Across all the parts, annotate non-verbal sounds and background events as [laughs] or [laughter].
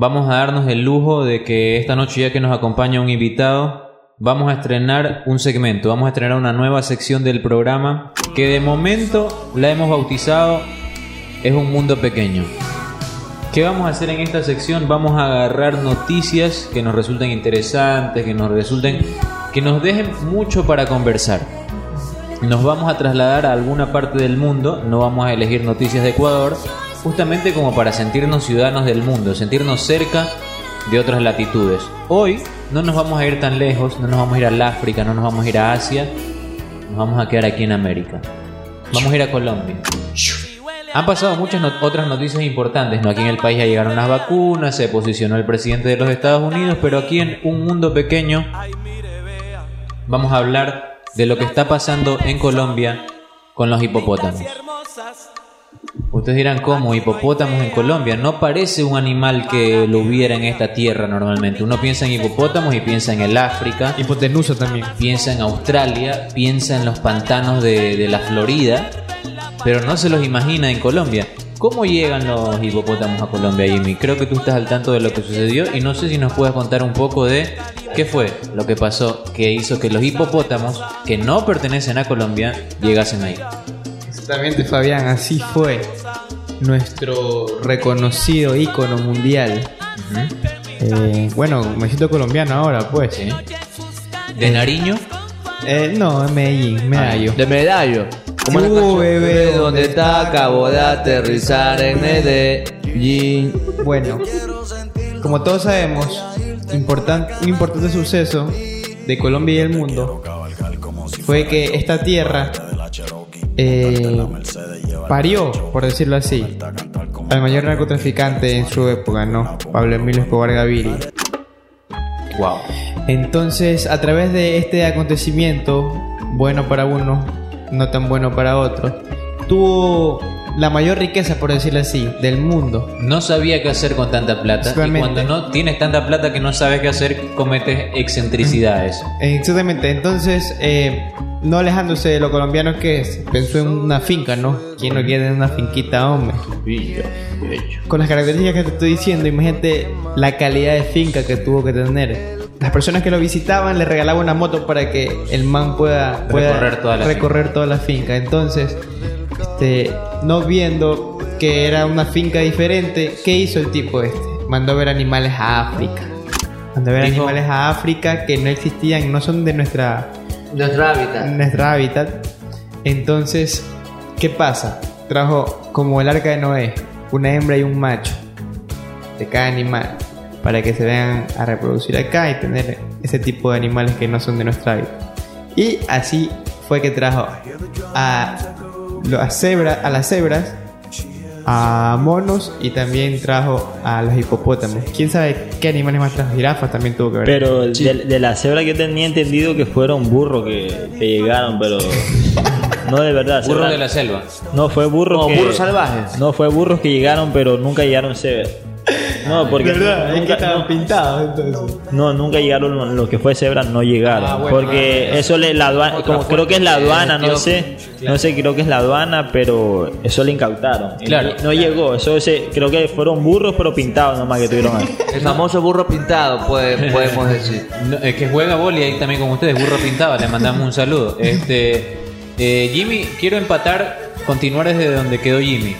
vamos a darnos el lujo de que esta noche ya que nos acompaña un invitado, vamos a estrenar un segmento, vamos a estrenar una nueva sección del programa que de momento la hemos bautizado Es un mundo pequeño. ¿Qué vamos a hacer en esta sección? Vamos a agarrar noticias que nos resulten interesantes, que nos resulten que nos dejen mucho para conversar. Nos vamos a trasladar a alguna parte del mundo, no vamos a elegir noticias de Ecuador, justamente como para sentirnos ciudadanos del mundo, sentirnos cerca de otras latitudes. Hoy no nos vamos a ir tan lejos, no nos vamos a ir al África, no nos vamos a ir a Asia, nos vamos a quedar aquí en América. Vamos a ir a Colombia. Han pasado muchas otras noticias importantes, ¿no? Aquí en el país ya llegaron las vacunas, se posicionó el presidente de los Estados Unidos, pero aquí en un mundo pequeño vamos a hablar de lo que está pasando en Colombia con los hipopótamos. Ustedes dirán, ¿cómo? Hipopótamos en Colombia. No parece un animal que lo hubiera en esta tierra normalmente. Uno piensa en hipopótamos y piensa en el África. Hipotenusa también. Piensa en Australia, piensa en los pantanos de, de la Florida, pero no se los imagina en Colombia. ¿Cómo llegan los hipopótamos a Colombia, Jimmy? Creo que tú estás al tanto de lo que sucedió y no sé si nos puedes contar un poco de qué fue lo que pasó que hizo que los hipopótamos, que no pertenecen a Colombia, llegasen ahí. Exactamente, Fabián, así fue. Nuestro reconocido ícono mundial. Eh, bueno, me siento colombiano ahora, pues. ¿De Nariño? Eh, no, en Medellín, Medallo. De medallo. Como la Uh, bebé, ¿Dónde está? Acabo de aterrizar en Medellín. Bueno, como todos sabemos, un importante suceso de Colombia y el mundo fue que esta tierra eh, parió, por decirlo así, al mayor narcotraficante en su época, ¿no? Pablo Emilio Escobar Gaviria. Wow. Entonces, a través de este acontecimiento, bueno para uno, no tan bueno para otros, tuvo la mayor riqueza, por decirlo así, del mundo. No sabía qué hacer con tanta plata. Y cuando no tienes tanta plata que no sabes qué hacer, cometes excentricidades. Exactamente, entonces, eh, no alejándose de lo colombiano que es, pensó en una finca, ¿no? ¿Quién no quiere una finquita, hombre? Con las características que te estoy diciendo, imagínate la calidad de finca que tuvo que tener. Las personas que lo visitaban le regalaban una moto para que el man pueda, pueda Recorrer toda la recorrer toda la finca. Entonces, este, no viendo que era una finca diferente, ¿qué hizo el tipo este? Mandó a ver animales a África. Mandó a ver Dijo- animales a África que no existían, no son de nuestra Nuestro hábitat. hábitat. Entonces, ¿qué pasa? Trajo como el arca de Noé, una hembra y un macho de cada animal para que se vean a reproducir acá y tener ese tipo de animales que no son de nuestra hábitat. Y así fue que trajo a, a las cebras, a monos y también trajo a los hipopótamos. ¿Quién sabe qué animales más trajo? Jirafas también tuvo que ver. Pero de, de la cebra que tenía entendido que fueron burros que, que llegaron, pero [laughs] no de verdad. Burro cebra- de la selva. No, fue burros que... burros salvajes. No, fue burros que llegaron, pero nunca llegaron cebra. No, porque ¿Verdad? es que nunca, estaban no, pintados entonces. no, nunca llegaron lo que fue cebra, no llegaron. Ah, bueno, porque eso le la aduana, como creo que es la aduana, no sé, no sé, creo que es la aduana, pero eso le incautaron. Claro. no, llegó, eso ese, creo que fueron burros pero pintados nomás que tuvieron ahí. [laughs] El famoso burro pintado, puede- podemos decir. No, es que juega boli ahí también con ustedes, burro pintado, le mandamos un saludo. Este, eh, Jimmy, quiero empatar, continuar desde donde quedó Jimmy.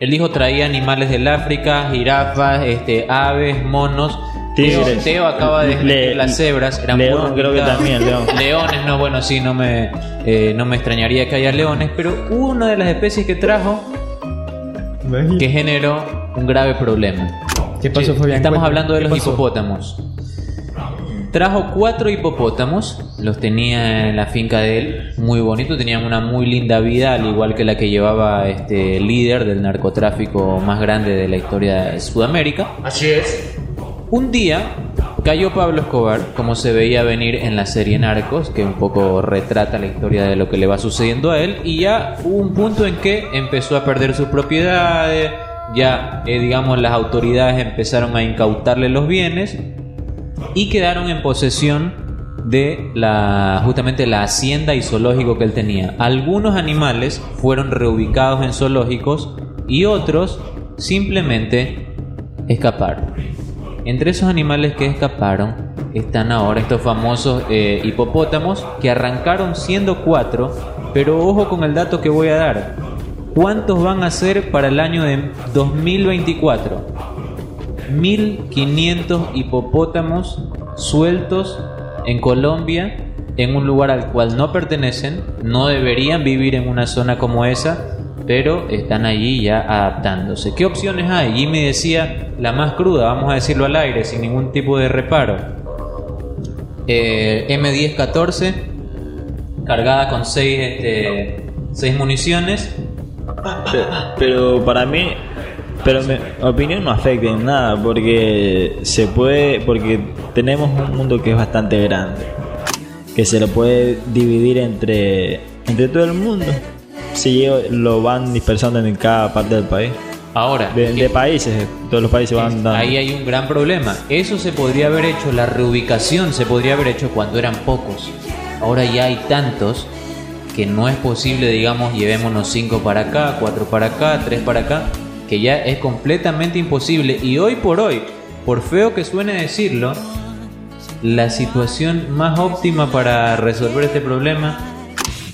Él dijo traía animales del África, jirafas, este, aves, monos. Teo, Tigres. Teo acaba de Le- describir las cebras, eran león, creo que también, león. [laughs] Leones, no, bueno, sí, no me, eh, no me extrañaría que haya leones, pero una de las especies que trajo que generó un grave problema. ¿Qué pasó, Fabián? Estamos hablando de ¿qué los pasó? hipopótamos. Trajo cuatro hipopótamos, los tenía en la finca de él, muy bonito, tenían una muy linda vida, al igual que la que llevaba este líder del narcotráfico más grande de la historia de Sudamérica. Así es. Un día cayó Pablo Escobar, como se veía venir en la serie Narcos, que un poco retrata la historia de lo que le va sucediendo a él, y ya hubo un punto en que empezó a perder sus propiedades, ya eh, digamos las autoridades empezaron a incautarle los bienes y quedaron en posesión de la justamente la hacienda y zoológico que él tenía. Algunos animales fueron reubicados en zoológicos y otros simplemente escaparon. Entre esos animales que escaparon están ahora estos famosos eh, hipopótamos que arrancaron siendo cuatro, pero ojo con el dato que voy a dar. ¿Cuántos van a ser para el año de 2024? 1500 hipopótamos sueltos en Colombia en un lugar al cual no pertenecen, no deberían vivir en una zona como esa, pero están allí ya adaptándose. ¿Qué opciones hay? Jimmy decía la más cruda, vamos a decirlo al aire, sin ningún tipo de reparo. Eh, M1014, cargada con 6 este, seis municiones. Pero para mí, pero mi opinión no afecta en nada porque se puede, porque tenemos un mundo que es bastante grande, que se lo puede dividir entre, entre todo el mundo. Si lo van dispersando en cada parte del país. Ahora, De, de países, todos los países van dando. ahí hay un gran problema. Eso se podría haber hecho, la reubicación se podría haber hecho cuando eran pocos. Ahora ya hay tantos que no es posible, digamos, llevémonos cinco para acá, cuatro para acá, tres para acá, que ya es completamente imposible. Y hoy por hoy, por feo que suene decirlo, la situación más óptima para resolver este problema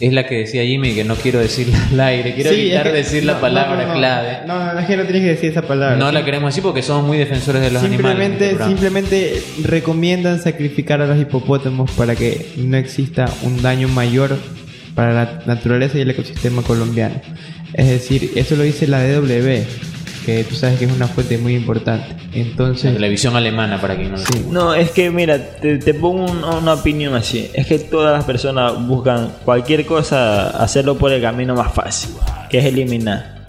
es la que decía Jimmy, que no quiero decirla [laughs] al aire, quiero Sí, evitar es que- decir la no, palabra no, no, no. clave. No, no, es que no tienes que decir esa palabra. No la queremos decir porque somos muy defensores de los animales. en Simplemente, este programa. simplemente recomiendan sacrificar a los hipopótamos para que no exista un daño mayor para la naturaleza y el ecosistema colombiano. Es decir, eso lo dice la DW, que tú sabes que es una fuente muy importante. La Entonces, televisión alemana, para quien no lo sí. No, es que mira, te, te pongo un- una opinión así. Es que todas las personas buscan cualquier cosa, hacerlo por el camino más fácil, que es eliminar.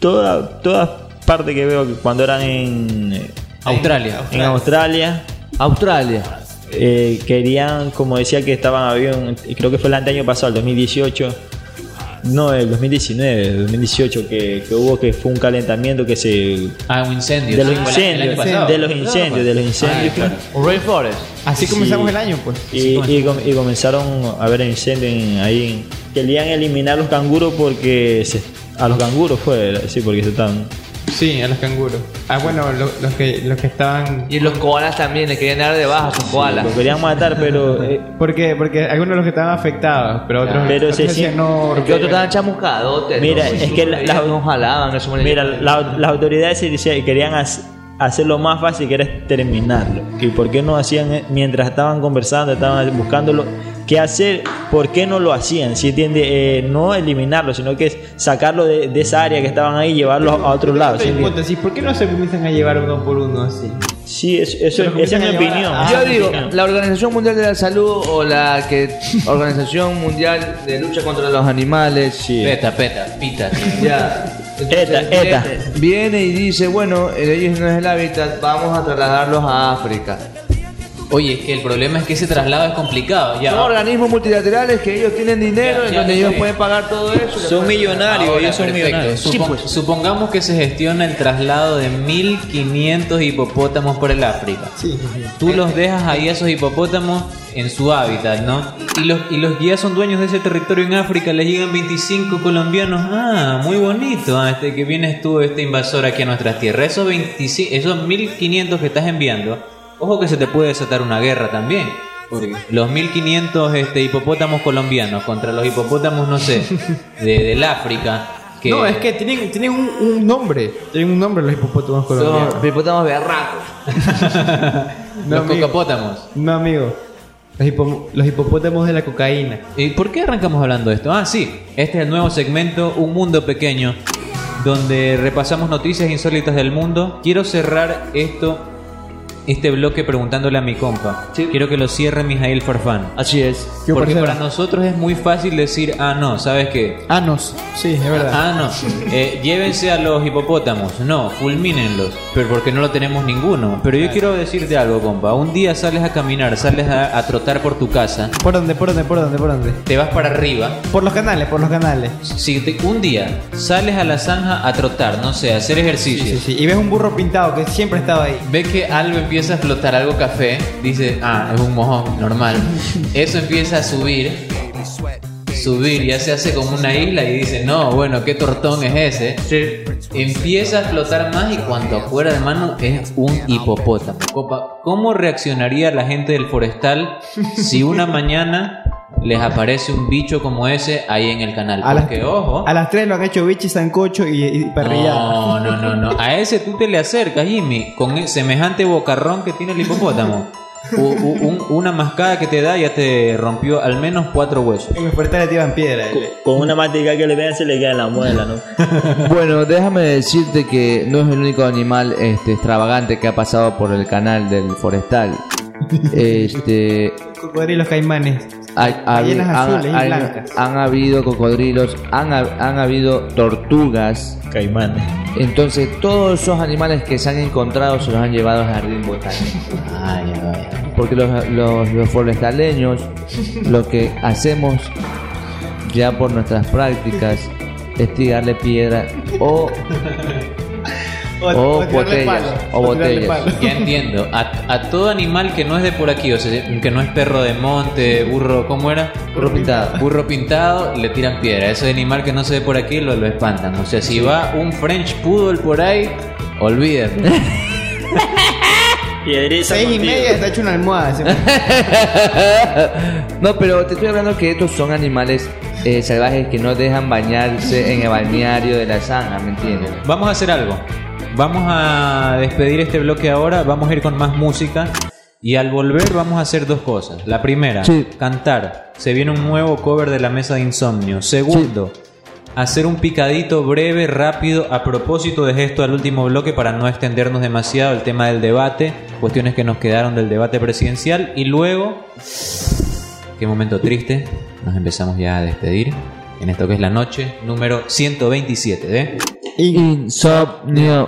Toda, toda parte que veo que cuando eran en, Australia. en Australia, Australia. eh, querían, como decía que estaban, había un- creo que fue el año pasado, el 2018. No, el 2019, el 2018, que, que hubo que fue un calentamiento que se Ah, un incendio. de los Sí, incendios, de los incendios, de los incendios. Ah, claro. Rainforest. Así Sí. comenzamos el año, pues. Y, y com- y comenzaron a haber incendios en- ahí. Querían eliminar los canguros porque se- a los canguros fue, sí, porque se están. Sí, a los canguros. Ah, bueno, lo- los, que, los que estaban... Y los koalas también, le querían dar de baja a sus koalas. Los querían matar, pero [laughs] eh, ¿Por qué? Porque algunos de los que estaban afectados, pero otros, Pero otros se decían, no, Porque otros estaban chamuscadotes. Mira, ¿no? es que la- Ellos la- no jalaban, eso me mira, la- las autoridades se querían hac- hacerlo más fácil que era terminarlo. ¿Y por qué no hacían eh, mientras estaban conversando, estaban buscándolo qué hacer? ¿Por qué no lo hacían? Si entiende, Eh, no eliminarlo, sino que es sacarlo de, de esa área que estaban ahí y llevarlo a otro lado. ¿sí hipótesis, ¿por qué no se comienzan a llevar uno por uno así? Sí, eso, eso- esa es mi opinión. a- Yo digo, opinión. la Organización Mundial de la Salud o la que [laughs] Organización Mundial de Lucha contra los Animales, Sí. Peta, peta, pita. [laughs] ya. Eta, Entonces, eta. Viene, viene y dice, bueno, el ellos no es el hábitat, vamos a trasladarlos a África. Oye, es que el problema es que ese traslado es complicado. Ya. Son organismos multilaterales que ellos tienen dinero, Ya, en donde ellos bien. pueden pagar todo eso. Son millonarios, Ahora, ellos son perfecto. millonarios. Supon- Supongamos que se gestiona el traslado de 1500 hipopótamos por el África. Sí. Tú los dejas ahí a esos hipopótamos en su hábitat, ¿no? Y los, y los guías son dueños de ese territorio en África, les llegan 25 colombianos. Ah, muy bonito, ah, este, que vienes tú, este invasor aquí a nuestras tierras. Esos, 25, esos 1500 que estás enviando, ojo que se te puede desatar una guerra también. Porque los 1500 este, hipopótamos colombianos contra los hipopótamos, no sé, de, del África. Que No, es que tienen, tienen un, un nombre. Tienen un nombre los hipopótamos colombianos. Son hipopótamos berracos. [laughs] No, los amigo. cocopótamos. No, amigo. Los, hipo- los hipopótamos de la cocaína. ¿Y por qué arrancamos hablando de esto? Ah, sí, este es el nuevo segmento Un Mundo Pequeño, donde repasamos noticias insólitas del mundo. Quiero cerrar esto, este bloque preguntándole a mi compa. Sí. Quiero que lo cierre Mijail Farfán. Así es. ¿Qué Porque para nosotros es muy fácil decir, ah, no, ¿sabes qué? Anos. Sí, es verdad. Ah, no, eh, llévense a los hipopótamos. No, fulmínenlos. Pero porque no lo tenemos ninguno. Pero yo quiero decirte algo, compa. Un día sales a caminar, sales a, a trotar por tu casa, ¿Por dónde, por dónde, por dónde, por dónde? te vas para arriba. Por los canales, por los canales. Si te- un día sales a la zanja a trotar, no sé, a hacer ejercicio, Sí, sí. Y ves un burro pintado que siempre estaba ahí. ve que algo empieza a flotar, algo café, dice, ah, es un mojón, normal. Eso empieza a subir, subir, ya se hace como una isla y dice, no, bueno, ¿qué tortón es ese? Empieza a flotar más y cuando afuera de mano es un hipopótamo. Copa, ¿cómo reaccionaría la gente del forestal si una mañana les aparece un bicho como ese ahí en el canal? A las, Porque, ojo. a las 3 lo han hecho bichi, sancocho y, y parrillada. No, no, no, no. A ese tú te le acercas, Jimmy, con e- semejante bocarrón que tiene el hipopótamo. U- u- un- una mascada que te da ya te rompió al menos cuatro huesos. En los portales le tiran piedra. eh. Con una matica que le vean se le queda en la muela, ¿no? [laughs] Bueno, déjame decirte que no es el único animal este, extravagante que ha pasado por el canal del forestal. [laughs] Este, Cocodrilos caimanes. Han, azules y han- blancas. han habido cocodrilos, han, ha- han habido tortugas. Caimán. Entonces, todos esos animales que se han encontrado se los han llevado al jardín botánico. Ay, ay, ay. Porque los, los, los forestaleños lo que hacemos ya por nuestras prácticas es tirarle piedra o, o botellas. palo, O botellas. Ya entiendo. A, a todo animal que no es de por aquí, o sea, que no es perro de monte, burro, ¿cómo era? Burro pintado. Burro pintado, le tiran piedra. Ese animal que no se ve por aquí lo, lo espantan. O sea, si va un French Poodle por ahí, olvídate. [laughs] Piedriza Seis y media está hecho una almohada. [laughs] No, pero te estoy hablando que estos son animales eh, salvajes que no dejan bañarse en el balneario de la zanja, ¿me entiendes? Vamos a hacer algo. Vamos a despedir este bloque ahora. Vamos a ir con más música. Y al volver vamos a hacer dos cosas. La primera, Sí. cantar. Se viene un nuevo cover de la mesa de insomnio. Segundo, hacer un picadito breve, rápido, a propósito de esto al último bloque para no extendernos demasiado el tema del debate, cuestiones que nos quedaron del debate presidencial. Y luego, qué momento triste, nos empezamos ya a despedir en esto que es la noche número 127 de... Insomnio.